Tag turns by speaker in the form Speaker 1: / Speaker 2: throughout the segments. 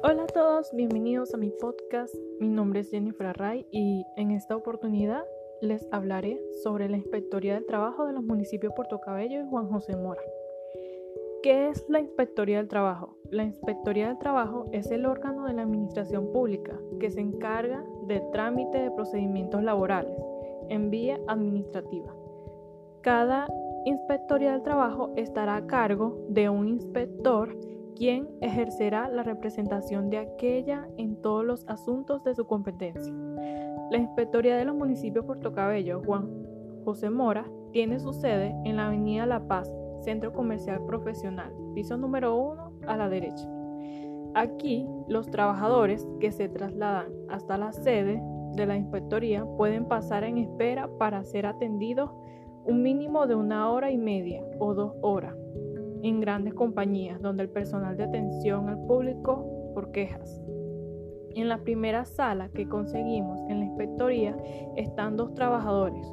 Speaker 1: Hola a todos, bienvenidos a mi podcast. Mi nombre es Jennifer Array y en esta oportunidad les hablaré sobre la Inspectoría del Trabajo de los municipios Puerto Cabello y Juan José Mora. ¿Qué es la Inspectoría del Trabajo? La Inspectoría del Trabajo es el órgano de la administración pública que se encarga del trámite de procedimientos laborales en vía administrativa. Cada Inspectoría del Trabajo estará a cargo de un inspector quien ejercerá la representación de aquella en todos los asuntos de su competencia. La Inspectoría de los Municipios Puerto Cabello, Juan José Mora, tiene su sede en la Avenida La Paz, Centro Comercial Profesional, piso número 1 a la derecha. Aquí, los trabajadores que se trasladan hasta la sede de la inspectoría pueden pasar en espera para ser atendidos un mínimo de una hora y media o dos horas en grandes compañías donde el personal de atención al público por quejas. En la primera sala que conseguimos en la inspectoría están dos trabajadores,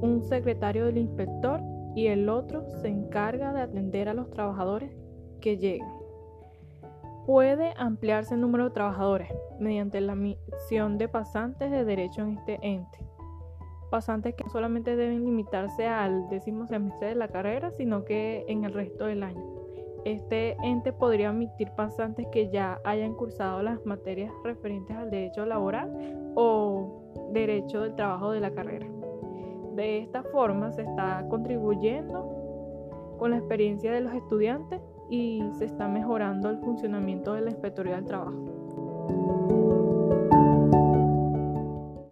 Speaker 1: un secretario del inspector y el otro se encarga de atender a los trabajadores que llegan. Puede ampliarse el número de trabajadores mediante la misión de pasantes de derecho en este ente pasantes que no solamente deben limitarse al décimo semestre de la carrera, sino que en el resto del año. Este ente podría admitir pasantes que ya hayan cursado las materias referentes al derecho laboral o derecho del trabajo de la carrera. De esta forma se está contribuyendo con la experiencia de los estudiantes y se está mejorando el funcionamiento de la Inspectoría del Trabajo.